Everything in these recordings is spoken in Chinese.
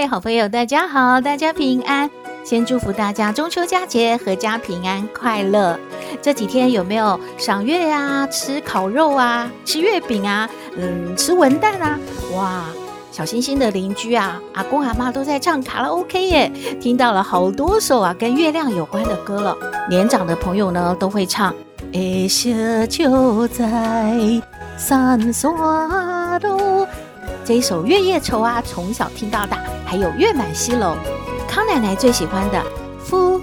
位好朋友，大家好，大家平安。先祝福大家中秋佳节阖家平安快乐。这几天有没有赏月呀？吃烤肉啊，吃月饼啊，嗯，吃文旦啊，哇！小星星的邻居啊，阿公阿妈都在唱卡拉 OK 耶，听到了好多首啊跟月亮有关的歌了。年长的朋友呢都会唱。哎，雪就在三沙路，这一首《月夜愁》啊，从小听到大。还有《月满西楼》，康奶奶最喜欢的《浮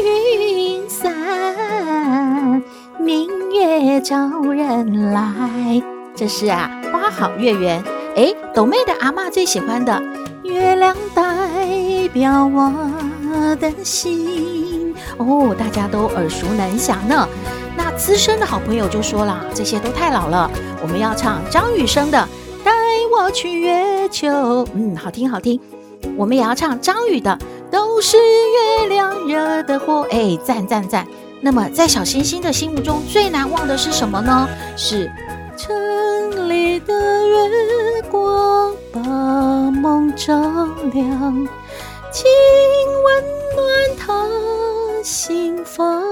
云散，明月照人来》，这是啊花好月圆。哎，抖妹的阿嬷最喜欢的月亮代表我的心哦，大家都耳熟能详呢。那资深的好朋友就说了，这些都太老了，我们要唱张雨生的《我去月球》。嗯，好听好听。我们也要唱张宇的《都是月亮惹的祸》。哎，赞赞赞。那么在小星星的心目中最难忘的是什么呢？是。城里的月光把梦照亮，请温暖他心房。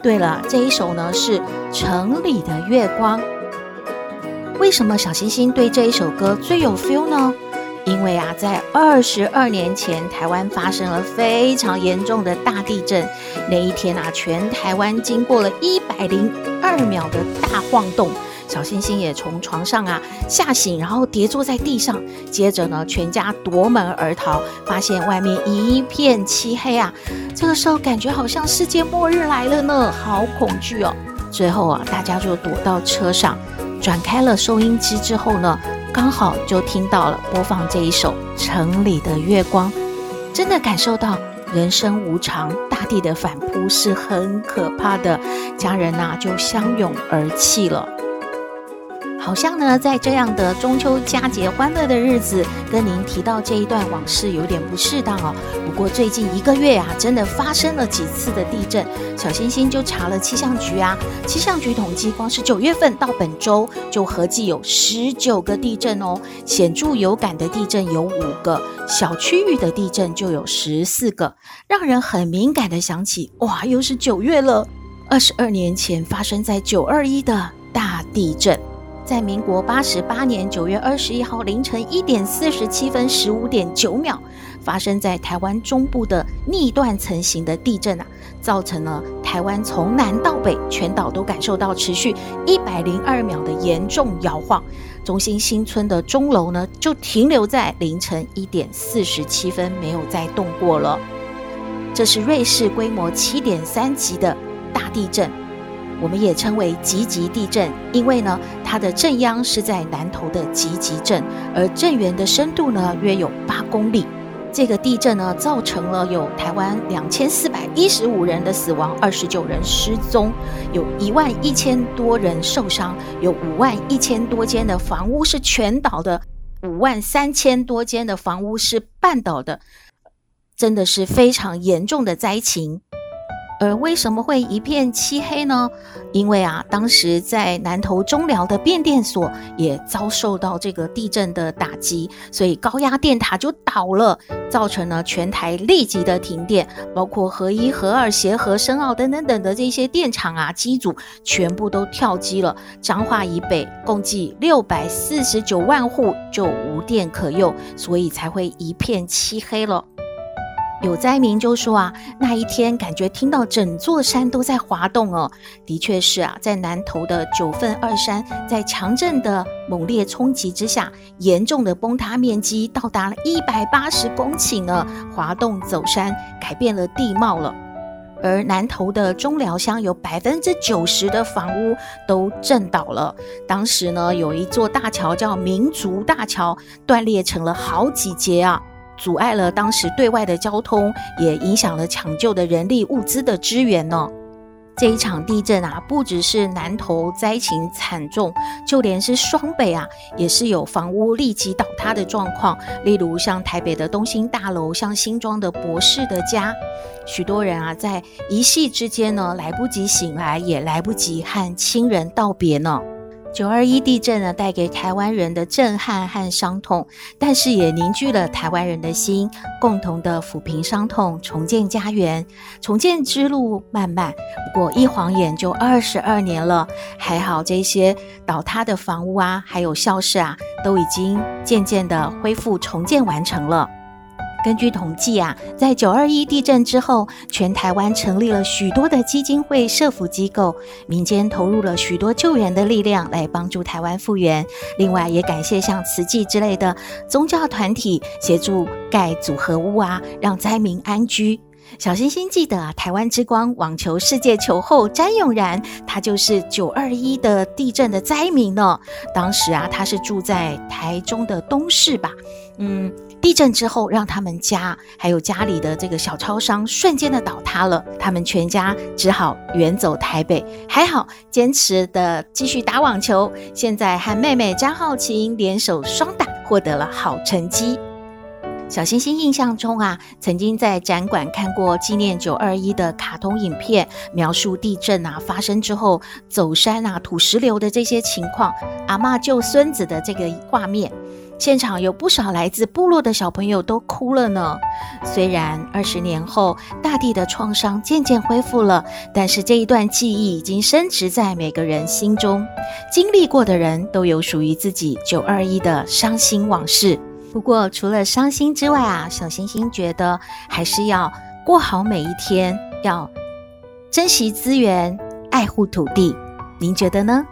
对了，这一首呢是《城里的月光》。为什么小星星对这一首歌最有 feel 呢？因为啊，在二十二年前，台湾发生了非常严重的大地震。那一天啊，全台湾经过了一百零二秒的大晃动，小星星也从床上啊吓醒，然后跌坐在地上。接着呢，全家夺门而逃，发现外面一片漆黑啊。这个时候感觉好像世界末日来了呢，好恐惧哦。最后啊，大家就躲到车上，转开了收音机之后呢。刚好就听到了播放这一首《城里的月光》，真的感受到人生无常，大地的反扑是很可怕的，家人呐、就相拥而泣了。好像呢，在这样的中秋佳节欢乐的日子，跟您提到这一段往事有点不适当哦。不过最近一个月啊，真的发生了几次的地震，小星星就查了气象局啊，气象局统计，光是九月份到本周就合计有十九个地震哦，显著有感的地震有五个，小区域的地震就有十四个，让人很敏感的想起，哇，又是九月了，二十二年前发生在九二一的大地震。在民国八十八年九月二十一号凌晨一点四十七分十五点九秒，发生在台湾中部的逆断层型的地震啊，造成了台湾从南到北全岛都感受到持续一百零二秒的严重摇晃。中心新村的钟楼呢，就停留在凌晨一点四十七分，没有再动过了。这是瑞士规模七点三级的大地震。我们也称为集集地震，因为呢，它的震央是在南投的集集镇，而震源的深度呢约有八公里。这个地震呢，造成了有台湾两千四百一十五人的死亡，二十九人失踪，有一万一千多人受伤，有五万一千多间的房屋是全倒的，五万三千多间的房屋是半倒的，真的是非常严重的灾情。而为什么会一片漆黑呢？因为啊，当时在南投中寮的变电所也遭受到这个地震的打击，所以高压电塔就倒了，造成了全台立即的停电，包括核一、核二、协和、深澳等等等的这些电厂啊机组全部都跳机了。彰化以北共计六百四十九万户就无电可用，所以才会一片漆黑了。有灾民就说啊，那一天感觉听到整座山都在滑动哦。的确是啊，在南投的九份二山，在强震的猛烈冲击之下，严重的崩塌面积到达了一百八十公顷呢，滑动走山，改变了地貌了。而南投的中寮乡有百分之九十的房屋都震倒了。当时呢，有一座大桥叫民族大桥，断裂成了好几截啊。阻碍了当时对外的交通，也影响了抢救的人力物资的支援呢。这一场地震啊，不只是南投灾情惨重，就连是双北啊，也是有房屋立即倒塌的状况。例如像台北的东兴大楼，像新庄的博士的家，许多人啊，在一夕之间呢，来不及醒来，也来不及和亲人道别呢。九二一地震呢，带给台湾人的震撼和伤痛，但是也凝聚了台湾人的心，共同的抚平伤痛，重建家园。重建之路漫漫，不过一晃眼就二十二年了。还好这些倒塌的房屋啊，还有校舍啊，都已经渐渐的恢复重建完成了。根据统计啊，在九二一地震之后，全台湾成立了许多的基金会、社福机构，民间投入了许多救援的力量来帮助台湾复原。另外，也感谢像慈济之类的宗教团体协助盖组合屋啊，让灾民安居。小星星记得啊，台湾之光网球世界球后詹咏然，他就是九二一的地震的灾民呢。当时啊，他是住在台中的东势吧，嗯。地震之后，让他们家还有家里的这个小超商瞬间的倒塌了，他们全家只好远走台北。还好，坚持的继续打网球，现在和妹妹张浩晴联手双打，获得了好成绩。小星星印象中啊，曾经在展馆看过纪念九二一的卡通影片，描述地震啊发生之后走山啊土石流的这些情况，阿嬷救孙子的这个画面。现场有不少来自部落的小朋友都哭了呢。虽然二十年后大地的创伤渐渐恢复了，但是这一段记忆已经深植在每个人心中。经历过的人都有属于自己九二一的伤心往事。不过除了伤心之外啊，小星星觉得还是要过好每一天，要珍惜资源，爱护土地。您觉得呢？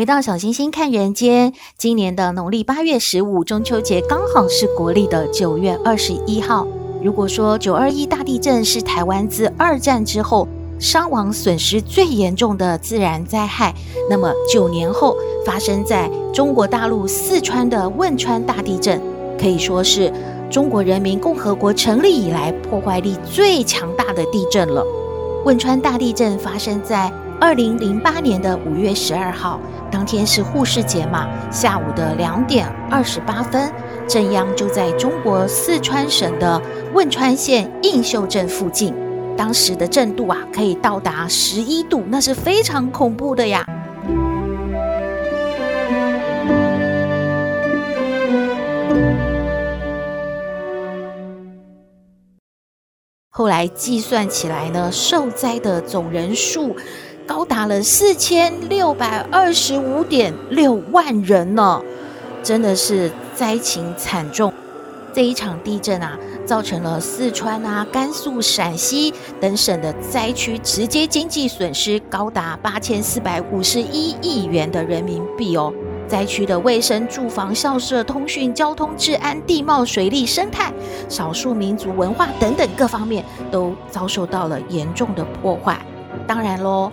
回到小星星看人间，今年的农历八月十五中秋节刚好是国历的九月二十一号。如果说九二一大地震是台湾自二战之后伤亡损失最严重的自然灾害，那么九年后发生在中国大陆四川的汶川大地震，可以说是中国人民共和国成立以来破坏力最强大的地震了。汶川大地震发生在二零零八年的五月十二号。当天是护士节嘛，下午的两点二十八分，震央就在中国四川省的汶川县映秀镇附近。当时的震度啊，可以到达十一度，那是非常恐怖的呀。后来计算起来呢，受灾的总人数。高达了四千六百二十五点六万人呢，真的是灾情惨重。这一场地震啊，造成了四川啊、甘肃、陕西等省的灾区直接经济损失高达八千四百五十一亿元的人民币哦。灾区的卫生、住房、校舍、通讯、交通、治安、地貌、水利、生态、少数民族文化等等各方面都遭受到了严重的破坏。当然喽。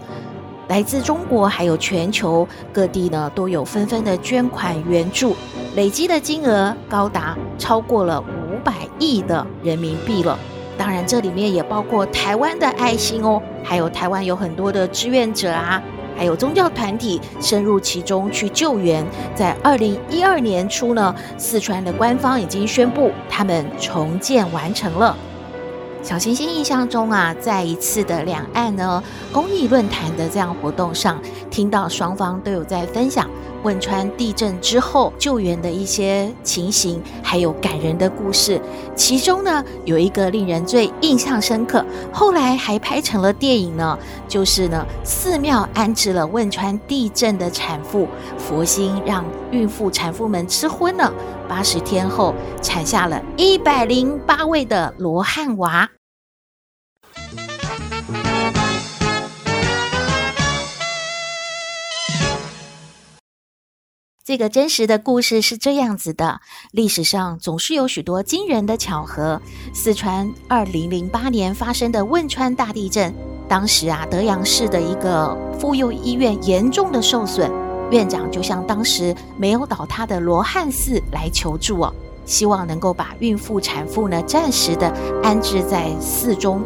来自中国还有全球各地呢，都有纷纷的捐款援助，累积的金额高达超过了五百亿的人民币了。当然，这里面也包括台湾的爱心哦，还有台湾有很多的志愿者啊，还有宗教团体深入其中去救援。在二零一二年初呢，四川的官方已经宣布他们重建完成了。小行星印象中啊，在一次的两岸呢公益论坛的这样活动上，听到双方都有在分享汶川地震之后救援的一些情形，还有感人的故事。其中呢，有一个令人最印象深刻，后来还拍成了电影呢，就是呢寺庙安置了汶川地震的产妇，佛心让孕妇产妇们吃荤了，八十天后产下了一百零八位的罗汉娃。这个真实的故事是这样子的：历史上总是有许多惊人的巧合。四川二零零八年发生的汶川大地震，当时啊，德阳市的一个妇幼医院严重的受损，院长就向当时没有倒塌的罗汉寺来求助哦，希望能够把孕妇产妇呢暂时的安置在寺中。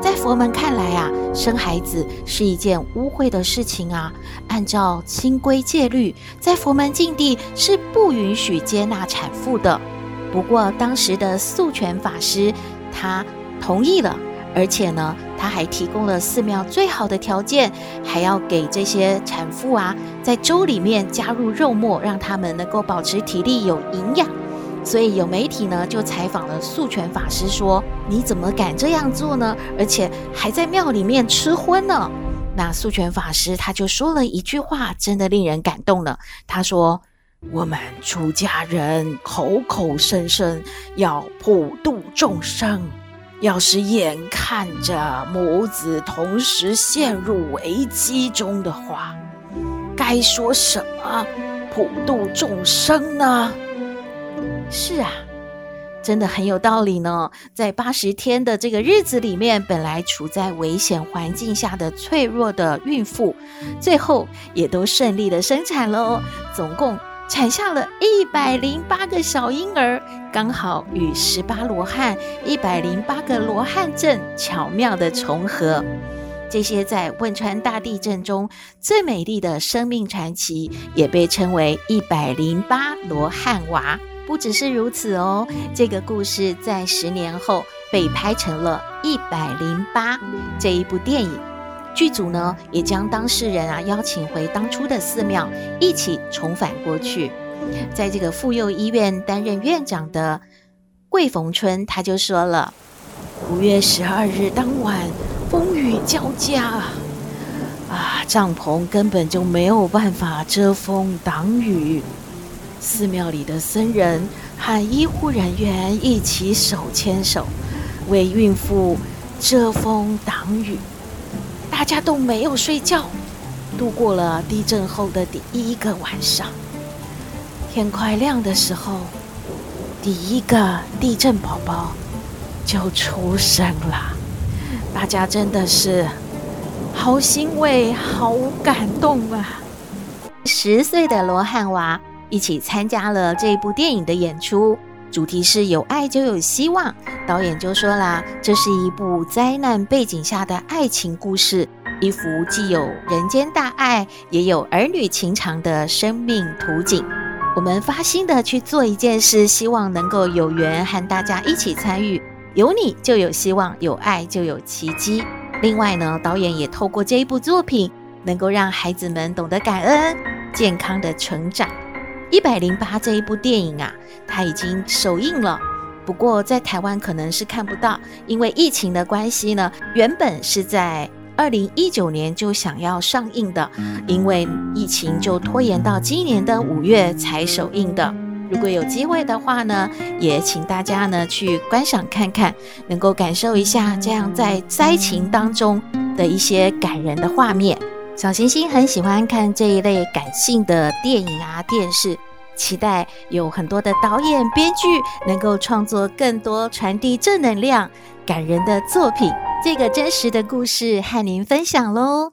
在佛门看来啊，生孩子是一件污秽的事情啊。按照清规戒律，在佛门禁地是不允许接纳产妇的。不过当时的素全法师他同意了，而且呢，他还提供了寺庙最好的条件，还要给这些产妇啊，在粥里面加入肉末，让他们能够保持体力有营养。所以有媒体呢就采访了素全法师，说：“你怎么敢这样做呢？而且还在庙里面吃荤呢？”那素全法师他就说了一句话，真的令人感动了。他说：“我们出家人口口声声要普度众生，要是眼看着母子同时陷入危机中的话，该说什么普度众生呢？”是啊，真的很有道理呢。在八十天的这个日子里面，本来处在危险环境下的脆弱的孕妇，最后也都顺利的生产了。总共产下了一百零八个小婴儿，刚好与十八罗汉、一百零八个罗汉阵巧妙的重合。这些在汶川大地震中最美丽的生命传奇，也被称为一百零八罗汉娃。不只是如此哦，这个故事在十年后被拍成了《一百零八》这一部电影。剧组呢也将当事人啊邀请回当初的寺庙，一起重返过去。在这个妇幼医院担任院长的桂逢春，他就说了：“五月十二日当晚，风雨交加啊，啊，帐篷根本就没有办法遮风挡雨。”寺庙里的僧人和医护人员一起手牵手，为孕妇遮风挡雨。大家都没有睡觉，度过了地震后的第一个晚上。天快亮的时候，第一个地震宝宝就出生了。大家真的是好欣慰，好感动啊！十岁的罗汉娃。一起参加了这部电影的演出，主题是有爱就有希望。导演就说啦，这是一部灾难背景下的爱情故事，一幅既有人间大爱，也有儿女情长的生命图景。我们发心的去做一件事，希望能够有缘和大家一起参与。有你就有希望，有爱就有奇迹。另外呢，导演也透过这一部作品，能够让孩子们懂得感恩，健康的成长。一百零八这一部电影啊，它已经首映了，不过在台湾可能是看不到，因为疫情的关系呢。原本是在二零一九年就想要上映的，因为疫情就拖延到今年的五月才首映的。如果有机会的话呢，也请大家呢去观赏看看，能够感受一下这样在灾情当中的一些感人的画面。小行星很喜欢看这一类感性的电影啊、电视，期待有很多的导演、编剧能够创作更多传递正能量、感人的作品。这个真实的故事和您分享喽。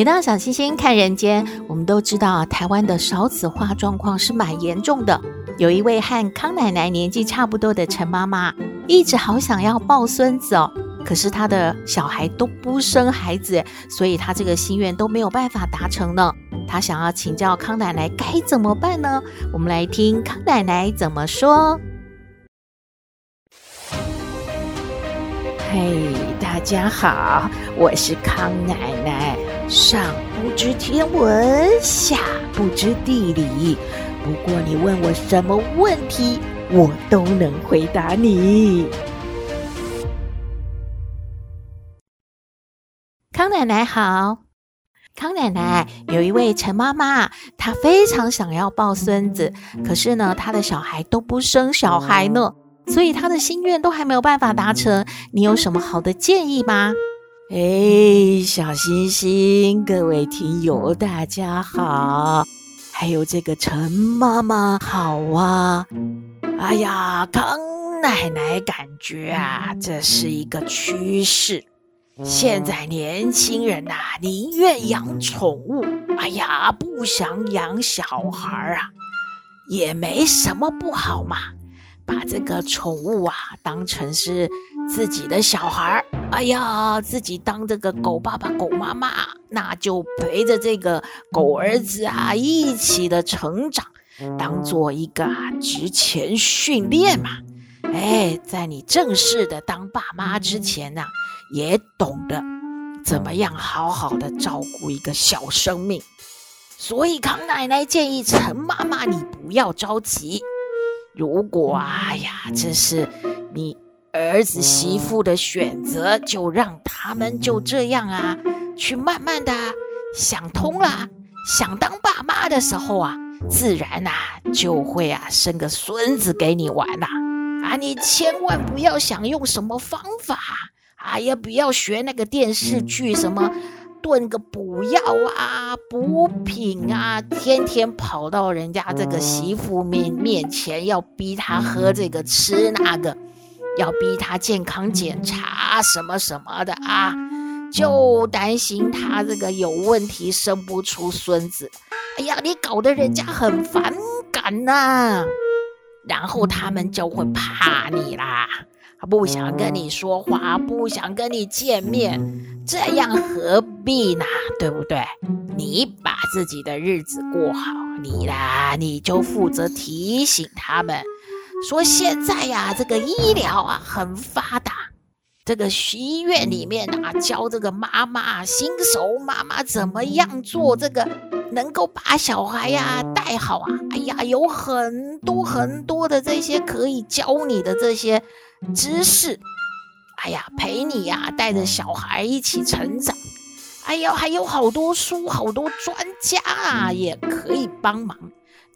回到小星星看人间，我们都知道台湾的少子化状况是蛮严重的。有一位和康奶奶年纪差不多的陈妈妈，一直好想要抱孙子哦，可是她的小孩都不生孩子，所以她这个心愿都没有办法达成呢。她想要请教康奶奶该怎么办呢？我们来听康奶奶怎么说。嘿，大家好，我是康奶奶。上不知天文，下不知地理。不过你问我什么问题，我都能回答你。康奶奶好。康奶奶有一位陈妈妈，她非常想要抱孙子，可是呢，她的小孩都不生小孩呢，所以她的心愿都还没有办法达成。你有什么好的建议吗？哎，小星星，各位听友大家好，还有这个陈妈妈好啊！哎呀，康奶奶感觉啊，这是一个趋势。现在年轻人呐、啊，宁愿养宠物，哎呀，不想养小孩啊，也没什么不好嘛。把这个宠物啊当成是自己的小孩，哎呀，自己当这个狗爸爸、狗妈妈，那就陪着这个狗儿子啊一起的成长，当做一个啊职前训练嘛。哎，在你正式的当爸妈之前呢、也懂得怎么样好好的照顾一个小生命，所以康奶奶建议陈妈妈，你不要着急。如果哎呀，这是你儿子媳妇的选择，就让他们就这样啊，去慢慢的想通了，想当爸妈的时候啊，自然啊就会啊生个孙子给你玩呐。啊，你千万不要想用什么方法。啊，也，不要学那个电视剧，什么炖个补药啊、补品啊，天天跑到人家这个媳妇面面前，要逼她喝这个吃那个，要逼他健康检查什么什么的啊，就担心他这个有问题生不出孙子。哎呀，你搞得人家很反感呐、啊，然后他们就会怕你啦。不想跟你说话，不想跟你见面，这样何必呢？对不对？你把自己的日子过好，你啦，你就负责提醒他们，说现在呀，这个医疗啊很发达，这个医院里面啊教这个妈妈、新手妈妈怎么样做这个，能够把小孩呀带好啊。哎呀，有很多很多的这些可以教你的这些。知识，哎呀，陪你呀、带着小孩一起成长，哎呀，还有好多书，好多专家啊，也可以帮忙，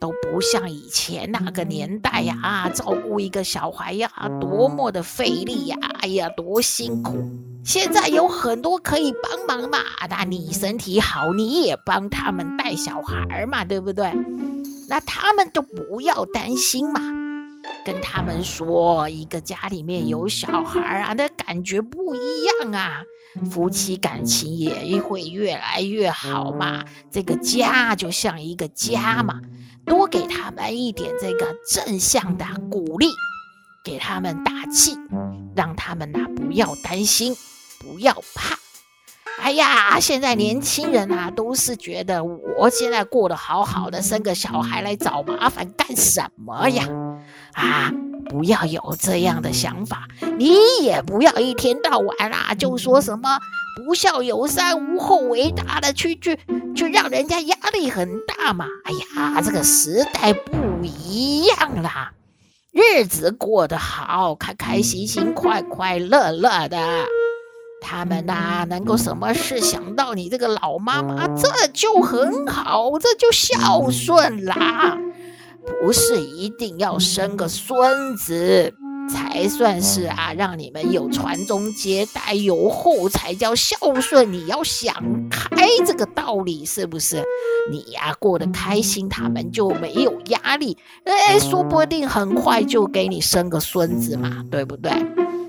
都不像以前那个年代呀，啊，照顾一个小孩呀，多么的费力呀，哎呀，多辛苦。现在有很多可以帮忙嘛，那你身体好，你也帮他们带小孩嘛，对不对？那他们就不要担心嘛。跟他们说，一个家里面有小孩啊，那感觉不一样啊，夫妻感情也会越来越好嘛。这个家就像一个家嘛，多给他们一点这个正向的鼓励，给他们打气，让他们呐不要担心，不要怕。哎呀，现在年轻人啊，都是觉得我现在过得好好的，生个小孩来找麻烦干什么呀？啊，不要有这样的想法，你也不要一天到晚啊就说什么不孝有三，无后为大的去去去让人家压力很大嘛。哎呀，这个时代不一样啦，日子过得好，开开心心，快快乐乐的。他们呐、啊，能够什么事想到你这个老妈妈，这就很好，这就孝顺啦。不是一定要生个孙子才算是啊，让你们有传宗接代，有后才叫孝顺。你要想开这个道理，是不是？你呀、过得开心，他们就没有压力。哎，说不定很快就给你生个孙子嘛，对不对？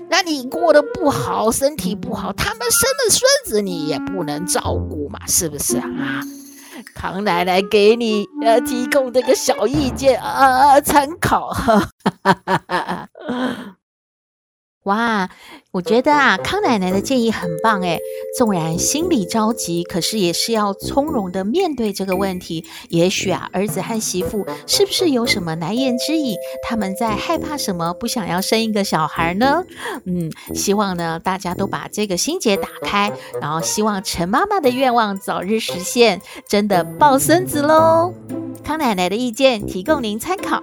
那你过得不好，身体不好，他们生了孙子，你也不能照顾嘛，是不是啊？唐奶奶给你呃提供这个小意见啊，参考。哈哈哈哈。哇，我觉得啊，康奶奶的建议很棒诶。纵然心里着急，可是也是要从容的面对这个问题。也许啊，儿子和媳妇是不是有什么难言之隐？他们在害怕什么？不想要生一个小孩呢？嗯，希望呢，大家都把这个心结打开，然后希望陈妈妈的愿望早日实现，真的抱孙子喽。康奶奶的意见提供您参考。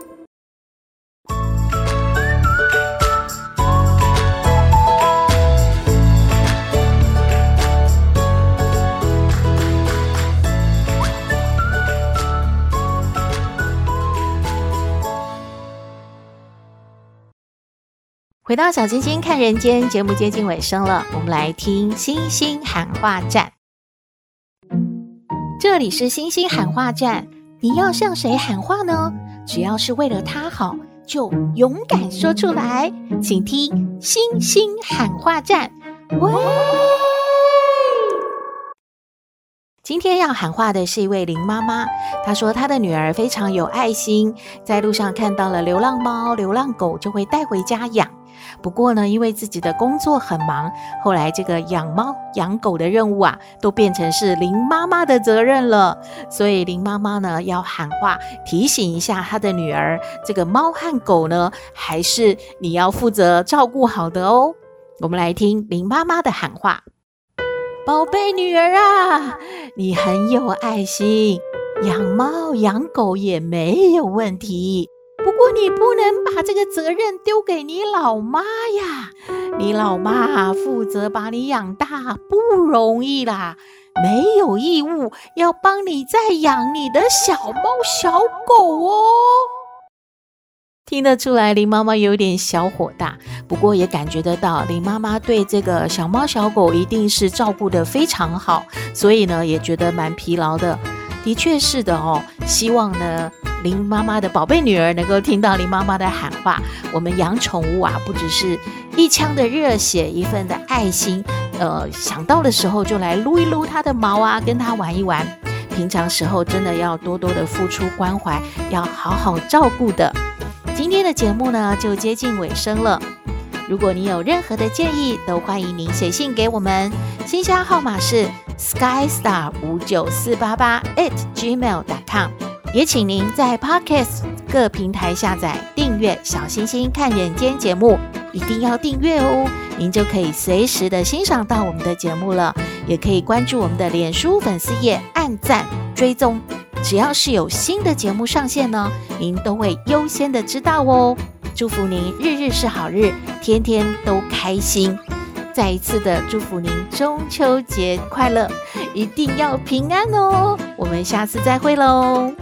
回到小星星看人间节目接近尾声了，我们来听星星喊话站。这里是星星喊话站，你要向谁喊话呢？只要是为了他好，就勇敢说出来。请听星星喊话站。喂，今天要喊话的是一位林妈妈，她说她的女儿非常有爱心，在路上看到了流浪猫、流浪狗，就会带回家养。不过呢，因为自己的工作很忙，后来这个养猫养狗的任务啊，都变成是林妈妈的责任了。所以林妈妈呢，要喊话提醒一下她的女儿，这个猫和狗呢，还是你要负责照顾好的哦。我们来听林妈妈的喊话：宝贝女儿啊，你很有爱心，养猫养狗也没有问题。不过你不能把这个责任丢给你老妈呀，你老妈负责把你养大不容易啦，没有义务要帮你再养你的小猫小狗哦。听得出来，林妈妈有点小火大，不过也感觉得到林妈妈对这个小猫小狗一定是照顾得非常好，所以呢，也觉得蛮疲劳的。的确是的哦，希望呢。林妈妈的宝贝女儿能够听到林妈妈的喊话。我们养宠物啊，不只是一腔的热血，一份的爱心。呃，想到的时候就来撸一撸它的毛啊，跟它玩一玩。平常时候真的要多多的付出关怀，要好好照顾的。今天的节目呢，就接近尾声了。如果你有任何的建议，都欢迎您写信给我们，信箱号码是 skystar 五九四八八 at gmail.com。也请您在 Podcast 各平台下载订阅《小星星看人间》节目，一定要订阅哦，您就可以随时的欣赏到我们的节目了。也可以关注我们的脸书粉丝页，按赞追踪，只要是有新的节目上线呢，您都会优先的知道哦。祝福您日日是好日，天天都开心。再一次的祝福您中秋节快乐，一定要平安哦。我们下次再会喽。